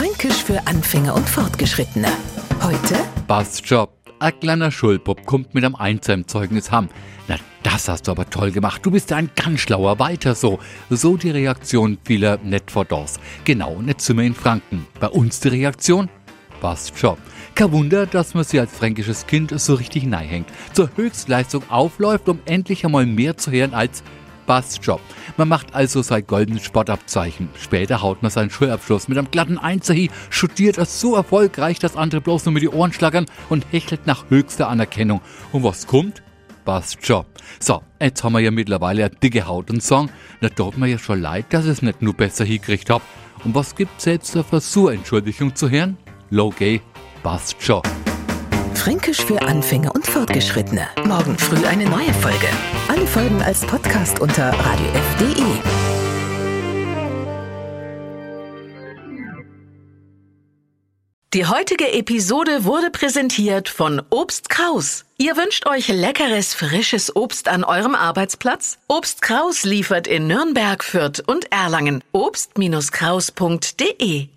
Fränkisch für Anfänger und Fortgeschrittene. Heute Passt schon. Ein kleiner Schulbub kommt mit einem Einzelzeugnis ham. Na, das hast du aber toll gemacht. Du bist ein ganz schlauer. Weiter so. So die Reaktion vieler net vor Dors. Genau, nicht sind wir in Franken. Bei uns die Reaktion? Passt schon. Kein Wunder, dass man sie als fränkisches Kind so richtig hängt. Zur Höchstleistung aufläuft, um endlich einmal mehr zu hören als passt schon. Man macht also sein goldenes Sportabzeichen. Später haut man seinen Schulabschluss mit einem glatten Einser hin, studiert es so erfolgreich, dass andere bloß nur mit die Ohren schlagern und hechelt nach höchster Anerkennung. Und was kommt? Passt schon. So, jetzt haben wir ja mittlerweile eine dicke Haut und Song. Da tut mir ja schon leid, dass ich es nicht nur besser hingekriegt hab. Und was gibt's jetzt für so Entschuldigung zu hören? Low gay, passt schon. Fränkisch für Anfänger und Fortgeschrittene. Morgen früh eine neue Folge. Alle Folgen als Podcast unter radiof.de. Die heutige Episode wurde präsentiert von Obst Kraus. Ihr wünscht euch leckeres, frisches Obst an eurem Arbeitsplatz? Obst Kraus liefert in Nürnberg, Fürth und Erlangen. Obst-Kraus.de